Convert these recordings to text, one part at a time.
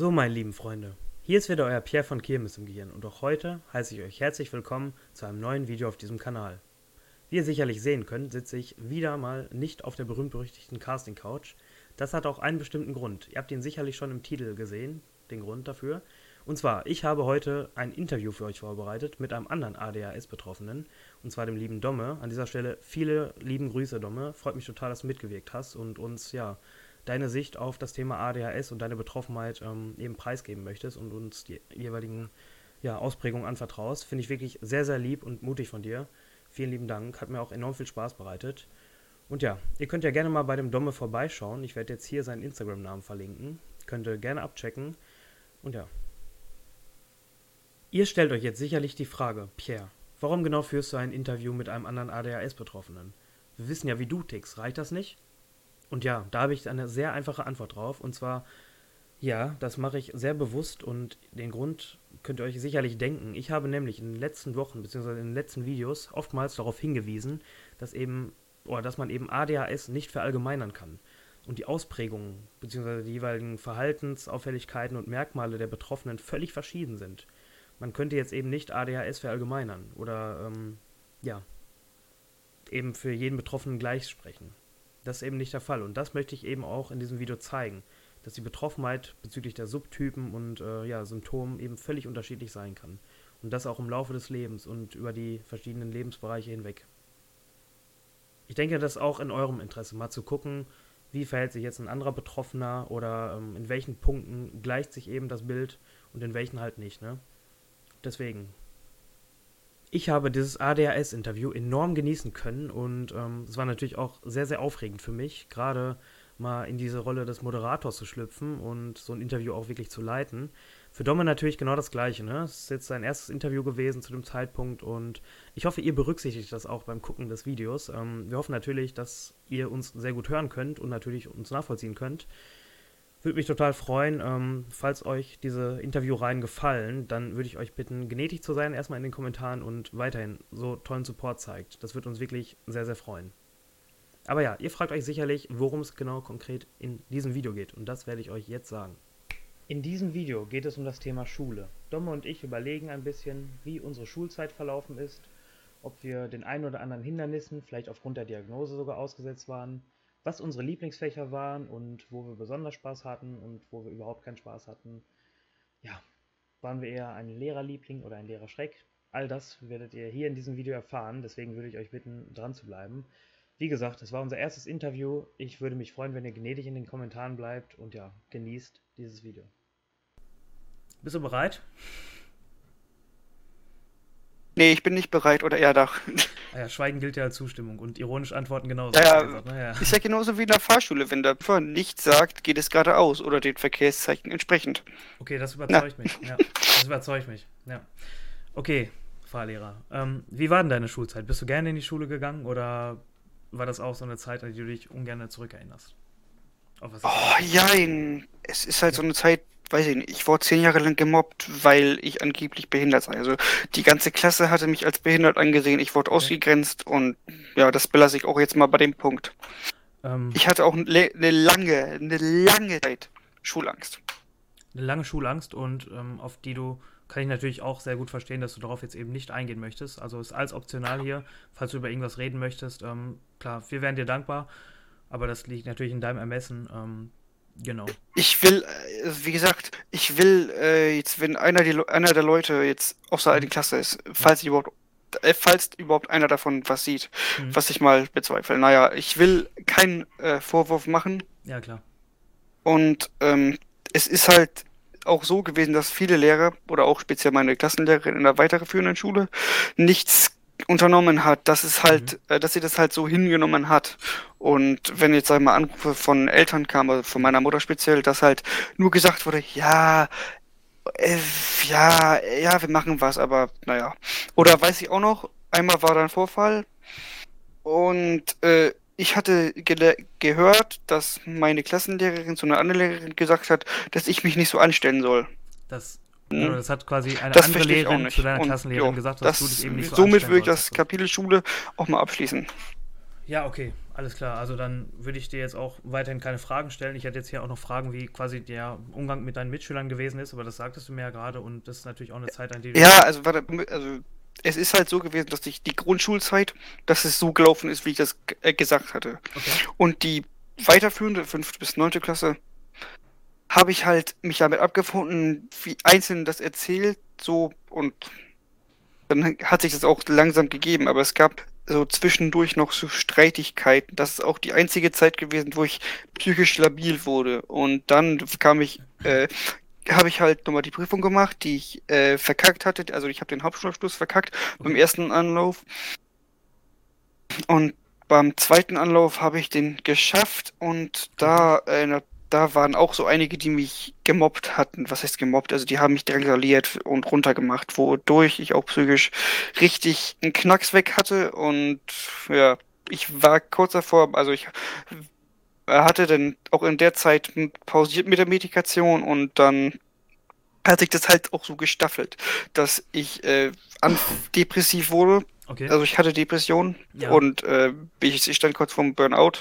So, meine lieben Freunde, hier ist wieder euer Pierre von Kirmes im Gehirn und auch heute heiße ich euch herzlich willkommen zu einem neuen Video auf diesem Kanal. Wie ihr sicherlich sehen könnt, sitze ich wieder mal nicht auf der berühmt-berüchtigten Casting-Couch. Das hat auch einen bestimmten Grund. Ihr habt ihn sicherlich schon im Titel gesehen, den Grund dafür. Und zwar, ich habe heute ein Interview für euch vorbereitet mit einem anderen ADHS-Betroffenen, und zwar dem lieben Domme. An dieser Stelle viele lieben Grüße, Domme. Freut mich total, dass du mitgewirkt hast und uns, ja, deine Sicht auf das Thema ADHS und deine Betroffenheit ähm, eben preisgeben möchtest und uns die jeweiligen ja, Ausprägungen anvertraust. Finde ich wirklich sehr, sehr lieb und mutig von dir. Vielen lieben Dank. Hat mir auch enorm viel Spaß bereitet. Und ja, ihr könnt ja gerne mal bei dem Domme vorbeischauen. Ich werde jetzt hier seinen Instagram-Namen verlinken. Könnt ihr gerne abchecken. Und ja. Ihr stellt euch jetzt sicherlich die Frage, Pierre, warum genau führst du ein Interview mit einem anderen ADHS-Betroffenen? Wir wissen ja, wie du tickst. Reicht das nicht? Und ja, da habe ich eine sehr einfache Antwort drauf. Und zwar, ja, das mache ich sehr bewusst und den Grund könnt ihr euch sicherlich denken. Ich habe nämlich in den letzten Wochen bzw. in den letzten Videos oftmals darauf hingewiesen, dass eben oder dass man eben ADHS nicht verallgemeinern kann. Und die Ausprägungen bzw. die jeweiligen Verhaltensauffälligkeiten und Merkmale der Betroffenen völlig verschieden sind. Man könnte jetzt eben nicht ADHS verallgemeinern oder ähm, ja, eben für jeden Betroffenen gleich sprechen. Das ist eben nicht der Fall. Und das möchte ich eben auch in diesem Video zeigen, dass die Betroffenheit bezüglich der Subtypen und äh, ja, Symptomen eben völlig unterschiedlich sein kann. Und das auch im Laufe des Lebens und über die verschiedenen Lebensbereiche hinweg. Ich denke, das ist auch in eurem Interesse, mal zu gucken, wie verhält sich jetzt ein anderer Betroffener oder ähm, in welchen Punkten gleicht sich eben das Bild und in welchen halt nicht. Ne? Deswegen, ich habe dieses ADHS-Interview enorm genießen können und ähm, es war natürlich auch sehr, sehr aufregend für mich, gerade mal in diese Rolle des Moderators zu schlüpfen und so ein Interview auch wirklich zu leiten. Für Domme natürlich genau das Gleiche. Ne? Es ist jetzt sein erstes Interview gewesen zu dem Zeitpunkt und ich hoffe, ihr berücksichtigt das auch beim Gucken des Videos. Ähm, wir hoffen natürlich, dass ihr uns sehr gut hören könnt und natürlich uns nachvollziehen könnt. Würde mich total freuen, ähm, falls euch diese Interviewreihen gefallen, dann würde ich euch bitten, gnädig zu sein, erstmal in den Kommentaren und weiterhin so tollen Support zeigt. Das würde uns wirklich sehr, sehr freuen. Aber ja, ihr fragt euch sicherlich, worum es genau konkret in diesem Video geht und das werde ich euch jetzt sagen. In diesem Video geht es um das Thema Schule. Domme und ich überlegen ein bisschen, wie unsere Schulzeit verlaufen ist, ob wir den ein oder anderen Hindernissen, vielleicht aufgrund der Diagnose sogar ausgesetzt waren, was unsere Lieblingsfächer waren und wo wir besonders Spaß hatten und wo wir überhaupt keinen Spaß hatten. Ja, waren wir eher ein Lehrerliebling oder ein Lehrerschreck? All das werdet ihr hier in diesem Video erfahren, deswegen würde ich euch bitten, dran zu bleiben. Wie gesagt, es war unser erstes Interview. Ich würde mich freuen, wenn ihr gnädig in den Kommentaren bleibt und ja, genießt dieses Video. Bist du bereit? Nee, ich bin nicht bereit oder eher doch. Naja, Schweigen gilt ja als Zustimmung und ironisch antworten genauso. Naja, gesagt, ist ja genauso wie in der Fahrschule. Wenn der Pfarrer nichts sagt, geht es geradeaus oder den Verkehrszeichen entsprechend. Okay, das überzeugt Na. mich. Ja, das überzeugt mich. Ja. Okay, Fahrlehrer. Ähm, wie war denn deine Schulzeit? Bist du gerne in die Schule gegangen oder war das auch so eine Zeit, an die du dich ungern zurückerinnerst? Oh, jein. Es ist halt so eine Zeit, weiß ich nicht, ich wurde zehn Jahre lang gemobbt, weil ich angeblich behindert sei. Also die ganze Klasse hatte mich als behindert angesehen, ich wurde okay. ausgegrenzt und ja, das belasse ich auch jetzt mal bei dem Punkt. Ähm, ich hatte auch eine lange, eine lange Zeit Schulangst. Eine lange Schulangst und ähm, auf die du, kann ich natürlich auch sehr gut verstehen, dass du darauf jetzt eben nicht eingehen möchtest. Also ist alles optional hier, falls du über irgendwas reden möchtest. Ähm, klar, wir wären dir dankbar, aber das liegt natürlich in deinem Ermessen. Genau. Ich will, äh, wie gesagt, ich will äh, jetzt, wenn einer, die, einer der Leute jetzt außer der Klasse ist, falls überhaupt, äh, falls überhaupt einer davon was sieht, mhm. was ich mal bezweifle. Naja, ich will keinen äh, Vorwurf machen. Ja, klar. Und ähm, es ist halt auch so gewesen, dass viele Lehrer oder auch speziell meine Klassenlehrerin in der weiterführenden Schule nichts unternommen hat, dass es halt, mhm. äh, dass sie das halt so hingenommen hat. Und wenn jetzt sag mal Anrufe von Eltern kamen, also von meiner Mutter speziell, dass halt nur gesagt wurde, ja, äh, ja, ja, wir machen was, aber naja. Oder weiß ich auch noch, einmal war da ein Vorfall und äh, ich hatte ge gehört, dass meine Klassenlehrerin zu einer anderen Lehrerin gesagt hat, dass ich mich nicht so anstellen soll. Das also das hat quasi eine das andere Lehrerin zu deiner Klassenlehrerin jo, gesagt, dass das, du dich eben nicht so Somit würde ich das Kapitel Schule auch mal abschließen. Ja, okay, alles klar. Also dann würde ich dir jetzt auch weiterhin keine Fragen stellen. Ich hätte jetzt hier auch noch Fragen, wie quasi der Umgang mit deinen Mitschülern gewesen ist, aber das sagtest du mir ja gerade und das ist natürlich auch eine Zeit, an die du. Ja, also, warte, also es ist halt so gewesen, dass ich die Grundschulzeit, dass es so gelaufen ist, wie ich das äh, gesagt hatte. Okay. Und die weiterführende fünfte bis neunte Klasse habe ich halt mich damit abgefunden, wie einzeln das erzählt, so und dann hat sich das auch langsam gegeben, aber es gab so zwischendurch noch so Streitigkeiten. Das ist auch die einzige Zeit gewesen, wo ich psychisch labil wurde. Und dann kam ich, äh, habe ich halt nochmal die Prüfung gemacht, die ich äh, verkackt hatte. Also ich habe den Hauptschulabschluss verkackt beim ersten Anlauf. Und beim zweiten Anlauf habe ich den geschafft und da äh, da waren auch so einige, die mich gemobbt hatten. Was heißt gemobbt? Also die haben mich drangsaliert und runtergemacht, wodurch ich auch psychisch richtig einen Knacks weg hatte. Und ja, ich war kurz davor, also ich hatte dann auch in der Zeit pausiert mit der Medikation und dann hat sich das halt auch so gestaffelt, dass ich äh, depressiv wurde Okay. Also ich hatte Depression ja. und äh, ich, ich stand kurz vorm Burnout.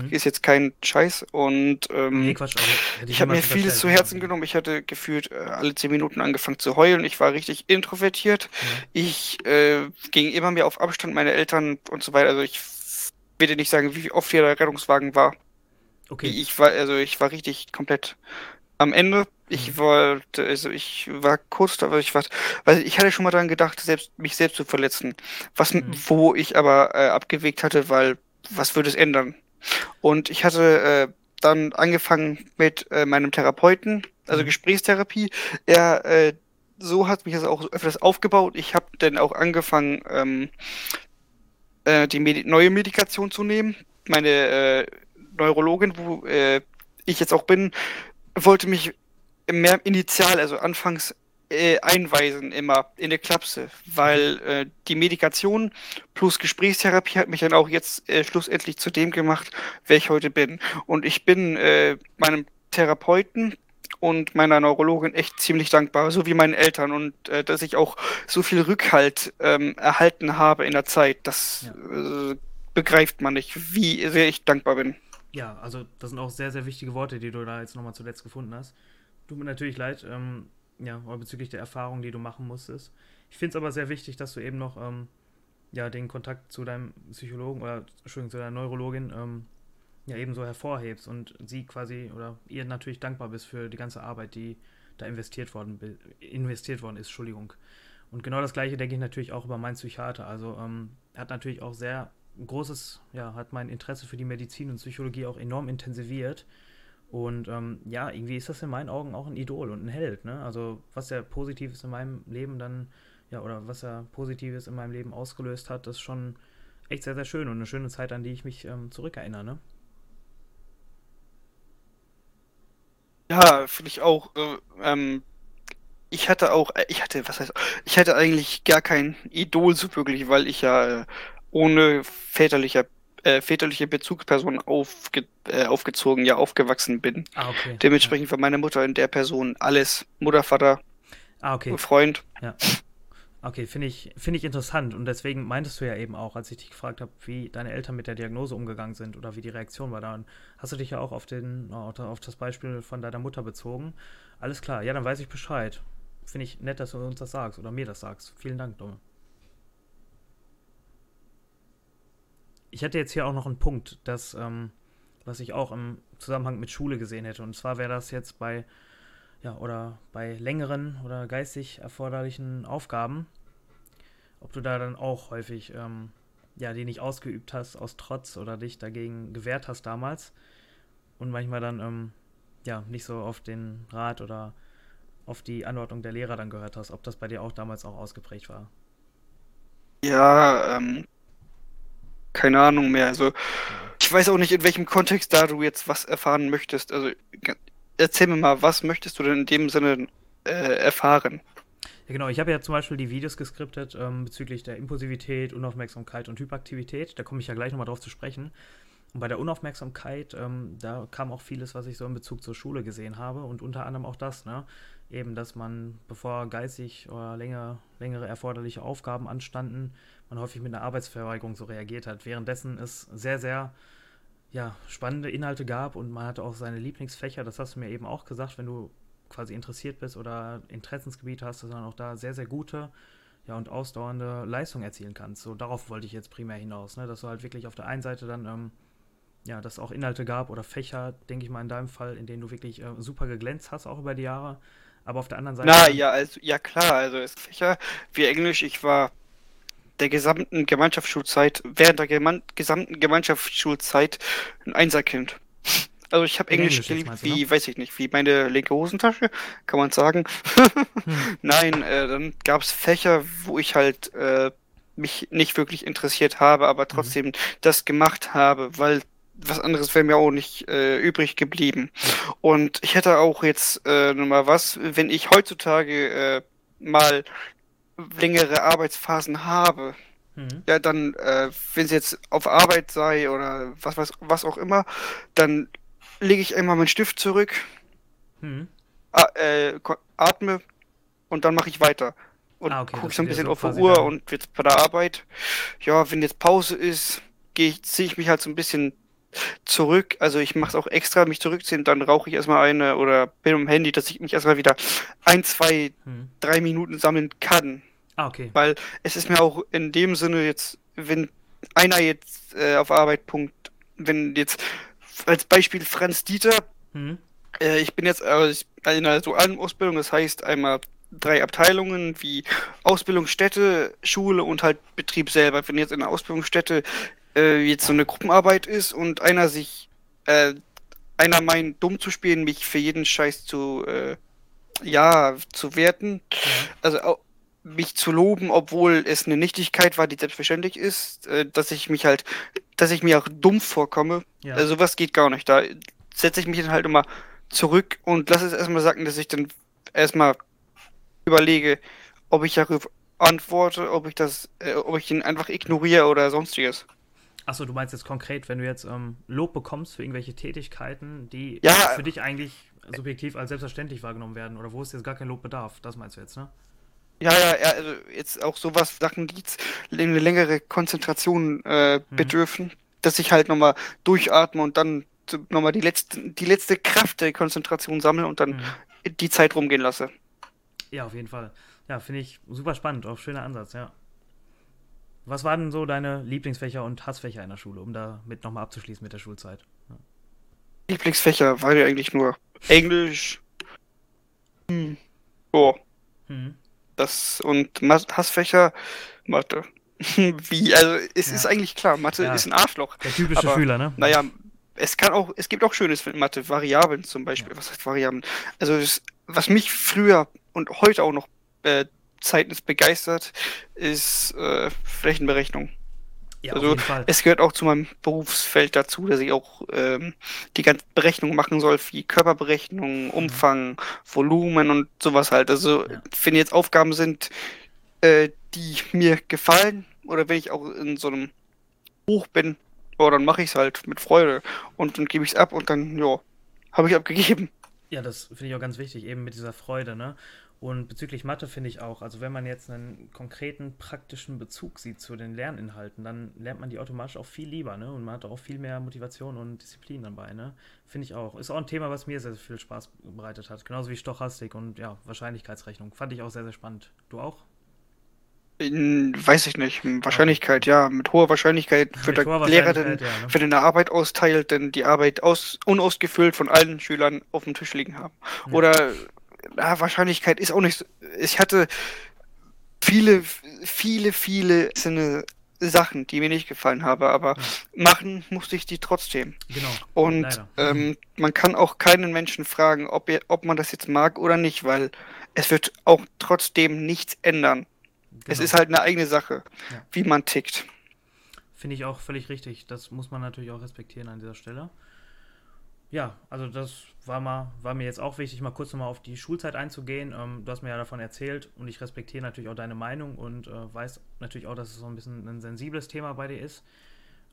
Mhm. Ist jetzt kein Scheiß. Und ähm, nee, Quatsch, also, ich, ich habe mir vieles zu Herzen genommen. Ich hatte gefühlt äh, alle zehn Minuten angefangen zu heulen. Ich war richtig introvertiert. Mhm. Ich äh, ging immer mehr auf Abstand, meine Eltern und so weiter. Also ich will dir nicht sagen, wie oft hier der Rettungswagen war. Okay. Ich war, also ich war richtig komplett am Ende, ich mhm. wollte, also ich war kurz da, ich war, weil ich hatte schon mal daran gedacht, selbst, mich selbst zu verletzen. Was, mhm. wo ich aber äh, abgewegt hatte, weil, was würde es ändern? Und ich hatte äh, dann angefangen mit äh, meinem Therapeuten, also mhm. Gesprächstherapie. Er, äh, so hat mich das auch öfters aufgebaut. Ich habe dann auch angefangen, ähm, äh, die Medi neue Medikation zu nehmen. Meine äh, Neurologin, wo äh, ich jetzt auch bin, wollte mich mehr initial, also anfangs äh, einweisen immer in der Klapse, weil äh, die Medikation plus Gesprächstherapie hat mich dann auch jetzt äh, schlussendlich zu dem gemacht, wer ich heute bin. Und ich bin äh, meinem Therapeuten und meiner Neurologin echt ziemlich dankbar, so wie meinen Eltern und äh, dass ich auch so viel Rückhalt ähm, erhalten habe in der Zeit, das ja. äh, begreift man nicht, wie sehr ich dankbar bin. Ja, also das sind auch sehr, sehr wichtige Worte, die du da jetzt nochmal zuletzt gefunden hast. Tut mir natürlich leid, ähm, ja, bezüglich der Erfahrung, die du machen musstest. Ich finde es aber sehr wichtig, dass du eben noch ähm, ja, den Kontakt zu deinem Psychologen oder Entschuldigung, zu deiner Neurologin ähm, ja ebenso hervorhebst und sie quasi oder ihr natürlich dankbar bist für die ganze Arbeit, die da investiert worden, investiert worden ist, Entschuldigung. Und genau das gleiche denke ich natürlich auch über meinen Psychiater. Also ähm, hat natürlich auch sehr großes, ja, hat mein Interesse für die Medizin und Psychologie auch enorm intensiviert. Und ähm, ja, irgendwie ist das in meinen Augen auch ein Idol und ein Held. Ne? Also was ja Positives in meinem Leben dann, ja, oder was er Positives in meinem Leben ausgelöst hat, das ist schon echt sehr, sehr schön und eine schöne Zeit, an die ich mich ähm, zurückerinnere. Ne? Ja, finde ich auch. Äh, ähm, ich hatte auch, äh, ich hatte, was heißt, ich hatte eigentlich gar kein Idol so wirklich, weil ich ja äh, ohne väterlicher äh, väterliche Bezugsperson aufge, äh, aufgezogen, ja aufgewachsen bin. Ah, okay. Dementsprechend ja. war meine Mutter in der Person alles. Mutter, Vater, ah, okay. Freund. Ja. Okay, finde ich, find ich interessant. Und deswegen meintest du ja eben auch, als ich dich gefragt habe, wie deine Eltern mit der Diagnose umgegangen sind oder wie die Reaktion war, dann hast du dich ja auch auf, den, auf das Beispiel von deiner Mutter bezogen. Alles klar, ja, dann weiß ich Bescheid. Finde ich nett, dass du uns das sagst oder mir das sagst. Vielen Dank, Dumme. Ich hätte jetzt hier auch noch einen Punkt, das, ähm, was ich auch im Zusammenhang mit Schule gesehen hätte. Und zwar wäre das jetzt bei, ja, oder bei längeren oder geistig erforderlichen Aufgaben, ob du da dann auch häufig, ähm, ja, die nicht ausgeübt hast aus Trotz oder dich dagegen gewehrt hast damals und manchmal dann, ähm, ja, nicht so auf den Rat oder auf die Anordnung der Lehrer dann gehört hast, ob das bei dir auch damals auch ausgeprägt war. Ja, ähm, keine Ahnung mehr. Also ich weiß auch nicht, in welchem Kontext da du jetzt was erfahren möchtest. Also erzähl mir mal, was möchtest du denn in dem Sinne äh, erfahren? Ja, genau. Ich habe ja zum Beispiel die Videos geskriptet ähm, bezüglich der Impulsivität, Unaufmerksamkeit und Hyperaktivität. Da komme ich ja gleich nochmal drauf zu sprechen. Und bei der Unaufmerksamkeit, ähm, da kam auch vieles, was ich so in Bezug zur Schule gesehen habe und unter anderem auch das, ne? Eben, dass man, bevor geistig oder länger, längere erforderliche Aufgaben anstanden, man häufig mit einer Arbeitsverweigerung so reagiert hat. Währenddessen es sehr, sehr ja, spannende Inhalte gab und man hatte auch seine Lieblingsfächer, das hast du mir eben auch gesagt, wenn du quasi interessiert bist oder Interessensgebiet hast, dass man auch da sehr, sehr gute ja, und ausdauernde Leistung erzielen kannst. So darauf wollte ich jetzt primär hinaus, ne? dass du halt wirklich auf der einen Seite dann ähm, ja, dass es auch Inhalte gab oder Fächer, denke ich mal in deinem Fall, in denen du wirklich äh, super geglänzt hast, auch über die Jahre. Aber auf der anderen Seite. Na ja, also ja klar, also es Fächer wie Englisch, ich war der gesamten Gemeinschaftsschulzeit, während der Geman gesamten Gemeinschaftsschulzeit ein Einserkind. Also ich habe Englisch, Englisch geliebt, wie, ne? weiß ich nicht, wie meine linke Hosentasche, kann man sagen. hm. Nein, äh, dann gab es Fächer, wo ich halt äh, mich nicht wirklich interessiert habe, aber mhm. trotzdem mhm. das gemacht habe, weil was anderes wäre mir auch nicht äh, übrig geblieben. Und ich hätte auch jetzt äh, nochmal was, wenn ich heutzutage äh, mal längere Arbeitsphasen habe, mhm. ja, dann, äh, wenn es jetzt auf Arbeit sei oder was, was, was auch immer, dann lege ich einmal meinen Stift zurück, mhm. äh, atme und dann mache ich weiter. Und ah, okay, gucke so ein bisschen so auf die Uhr und jetzt bei der Arbeit, ja, wenn jetzt Pause ist, gehe ich, ziehe ich mich halt so ein bisschen zurück. Also ich mache es auch extra, mich zurückziehen, dann rauche ich erstmal eine oder bin am Handy, dass ich mich erstmal wieder ein, zwei, hm. drei Minuten sammeln kann. Ah, okay. Weil es ist mir auch in dem Sinne jetzt, wenn einer jetzt äh, auf Arbeit punkt, wenn jetzt als Beispiel Franz Dieter, hm. äh, ich bin jetzt äh, in einer dualen Ausbildung, das heißt einmal drei Abteilungen wie Ausbildungsstätte, Schule und halt Betrieb selber. Wenn jetzt in der Ausbildungsstätte äh, jetzt so eine Gruppenarbeit ist und einer sich, äh, einer meint, dumm zu spielen, mich für jeden Scheiß zu, äh, ja, zu werten. Ja. Also mich zu loben, obwohl es eine Nichtigkeit war, die selbstverständlich ist, äh, dass ich mich halt, dass ich mir auch dumm vorkomme. Ja. Also sowas geht gar nicht. Da setze ich mich dann halt immer zurück und lasse es erstmal sagen, dass ich dann erstmal überlege, ob ich darauf antworte, ob ich das, äh, ob ich ihn einfach ignoriere oder sonstiges. Achso, du meinst jetzt konkret, wenn du jetzt ähm, Lob bekommst für irgendwelche Tätigkeiten, die ja, für dich eigentlich subjektiv als selbstverständlich wahrgenommen werden oder wo es jetzt gar kein Lob bedarf, das meinst du jetzt, ne? Ja, ja, ja, also jetzt auch sowas, Sachen, die jetzt eine längere Konzentration äh, mhm. bedürfen, dass ich halt nochmal durchatme und dann nochmal die letzte, die letzte Kraft der Konzentration sammle und dann mhm. die Zeit rumgehen lasse. Ja, auf jeden Fall. Ja, finde ich super spannend, auch schöner Ansatz, ja. Was waren denn so deine Lieblingsfächer und Hassfächer in der Schule, um damit nochmal abzuschließen mit der Schulzeit? Ja. Lieblingsfächer war ja eigentlich nur Englisch. Hm. Oh. Hm. Das und Hassfächer, Mathe. Wie, also es ja. ist eigentlich klar, Mathe ja. ist ein Arschloch. Der typische aber, Schüler, ne? Naja, es kann auch, es gibt auch Schönes mit Mathe, Variablen zum Beispiel. Was heißt Variablen? Also es, was mich früher und heute auch noch äh, Zeitnis begeistert, ist äh, Flächenberechnung. Ja, also es gehört auch zu meinem Berufsfeld dazu, dass ich auch ähm, die ganzen Berechnungen machen soll, wie Körperberechnung, mhm. Umfang, mhm. Volumen und sowas halt. Also ja. wenn jetzt Aufgaben sind, äh, die mir gefallen, oder wenn ich auch in so einem Buch bin, oh, dann mache ich es halt mit Freude und dann gebe ich es ab und dann, ja, habe ich abgegeben. Ja, das finde ich auch ganz wichtig, eben mit dieser Freude, ne? Und bezüglich Mathe finde ich auch, also wenn man jetzt einen konkreten praktischen Bezug sieht zu den Lerninhalten, dann lernt man die automatisch auch viel lieber, ne? Und man hat auch viel mehr Motivation und Disziplin dabei, ne? Finde ich auch. Ist auch ein Thema, was mir sehr, sehr viel Spaß bereitet hat. Genauso wie Stochastik und ja, Wahrscheinlichkeitsrechnung. Fand ich auch sehr, sehr spannend. Du auch? In, weiß ich nicht. Wahrscheinlichkeit, ja. Mit hoher Wahrscheinlichkeit wird der Lehrer dann, ja, ne? wenn er eine Arbeit austeilt, dann die Arbeit aus, unausgefüllt von allen Schülern auf dem Tisch liegen haben. Ja. Oder na, Wahrscheinlichkeit ist auch nicht so. Ich hatte viele, viele, viele Sinne Sachen, die mir nicht gefallen haben, aber ja. machen musste ich die trotzdem. Genau. Und ähm, man kann auch keinen Menschen fragen, ob, er, ob man das jetzt mag oder nicht, weil es wird auch trotzdem nichts ändern. Genau. Es ist halt eine eigene Sache, ja. wie man tickt. Finde ich auch völlig richtig. Das muss man natürlich auch respektieren an dieser Stelle ja, also das war, mal, war mir jetzt auch wichtig, mal kurz nochmal auf die Schulzeit einzugehen. Ähm, du hast mir ja davon erzählt und ich respektiere natürlich auch deine Meinung und äh, weiß natürlich auch, dass es so ein bisschen ein sensibles Thema bei dir ist.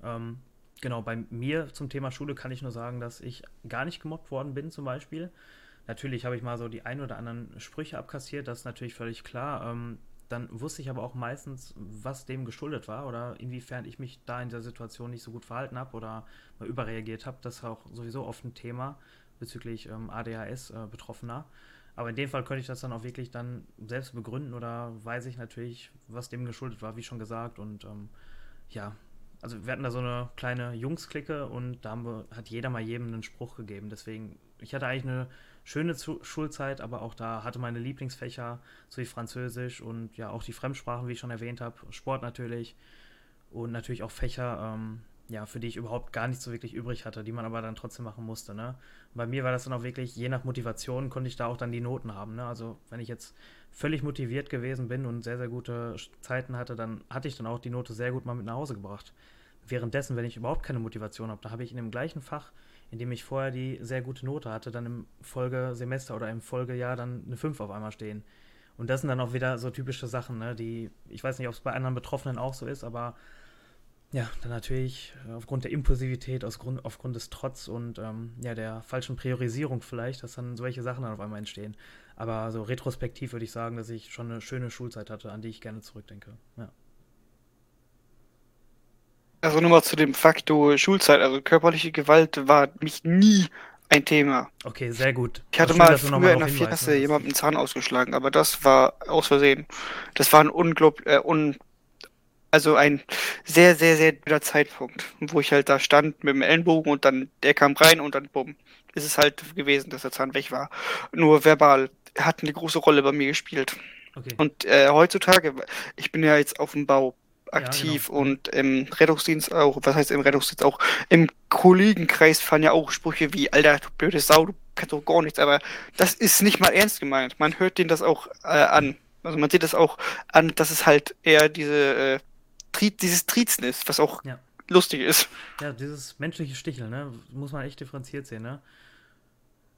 Ähm, Genau, bei mir zum Thema Schule kann ich nur sagen, dass ich gar nicht gemobbt worden bin, zum Beispiel. Natürlich habe ich mal so die ein oder anderen Sprüche abkassiert, das ist natürlich völlig klar. Ähm, dann wusste ich aber auch meistens, was dem geschuldet war oder inwiefern ich mich da in der Situation nicht so gut verhalten habe oder mal überreagiert habe. Das ist auch sowieso oft ein Thema bezüglich ähm, ADHS-Betroffener. Äh, aber in dem Fall könnte ich das dann auch wirklich dann selbst begründen oder weiß ich natürlich, was dem geschuldet war, wie schon gesagt. Und ähm, ja, also wir hatten da so eine kleine Jungs-Clique und da wir, hat jeder mal jedem einen Spruch gegeben. Deswegen, ich hatte eigentlich eine schöne Zu Schulzeit, aber auch da hatte meine Lieblingsfächer, so wie Französisch und ja auch die Fremdsprachen, wie ich schon erwähnt habe, Sport natürlich und natürlich auch Fächer, ähm, ja, für die ich überhaupt gar nicht so wirklich übrig hatte, die man aber dann trotzdem machen musste. Ne? Bei mir war das dann auch wirklich, je nach Motivation konnte ich da auch dann die Noten haben. Ne? Also wenn ich jetzt völlig motiviert gewesen bin und sehr, sehr gute Zeiten hatte, dann hatte ich dann auch die Note sehr gut mal mit nach Hause gebracht. Währenddessen, wenn ich überhaupt keine Motivation habe, da habe ich in dem gleichen Fach in dem ich vorher die sehr gute Note hatte, dann im Folgesemester oder im Folgejahr dann eine 5 auf einmal stehen. Und das sind dann auch wieder so typische Sachen, ne, die, ich weiß nicht, ob es bei anderen Betroffenen auch so ist, aber ja, dann natürlich aufgrund der Impulsivität, Grund, aufgrund des Trotz und ähm, ja, der falschen Priorisierung vielleicht, dass dann solche Sachen dann auf einmal entstehen. Aber so retrospektiv würde ich sagen, dass ich schon eine schöne Schulzeit hatte, an die ich gerne zurückdenke. Ja. Also nochmal zu dem Faktor Schulzeit. Also körperliche Gewalt war mich nie ein Thema. Okay, sehr gut. Ich hatte schön, mal früher in der Klasse jemandem den Zahn ausgeschlagen, aber das war aus Versehen. Das war ein unglaublich, äh, un, also ein sehr, sehr, sehr guter Zeitpunkt, wo ich halt da stand mit dem Ellenbogen und dann der kam rein und dann bumm. Ist es halt gewesen, dass der Zahn weg war. Nur verbal hat eine große Rolle bei mir gespielt. Okay. Und äh, heutzutage, ich bin ja jetzt auf dem Bau aktiv ja, genau. und im Rettungsdienst auch, was heißt im Rettungsdienst auch, im Kollegenkreis fallen ja auch Sprüche wie, Alter, du blöde Sau, du kannst doch gar nichts, aber das ist nicht mal ernst gemeint. Man hört denen das auch äh, an. Also man sieht das auch an, dass es halt eher diese, äh, Tri dieses Triezen ist, was auch ja. lustig ist. Ja, dieses menschliche Sticheln, ne, muss man echt differenziert sehen, ne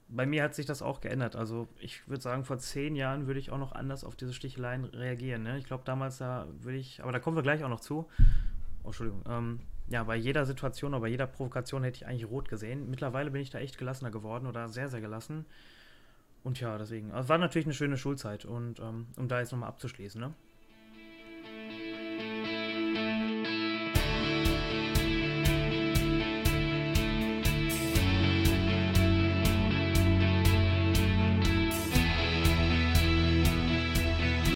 bei mir hat sich das auch geändert. Also ich würde sagen, vor zehn Jahren würde ich auch noch anders auf diese Sticheleien reagieren. Ne? Ich glaube, damals da würde ich, aber da kommen wir gleich auch noch zu. Oh, Entschuldigung. Ähm, ja, bei jeder Situation oder bei jeder Provokation hätte ich eigentlich rot gesehen. Mittlerweile bin ich da echt gelassener geworden oder sehr, sehr gelassen. Und ja, deswegen. Also war natürlich eine schöne Schulzeit und ähm, um da jetzt nochmal abzuschließen, ne?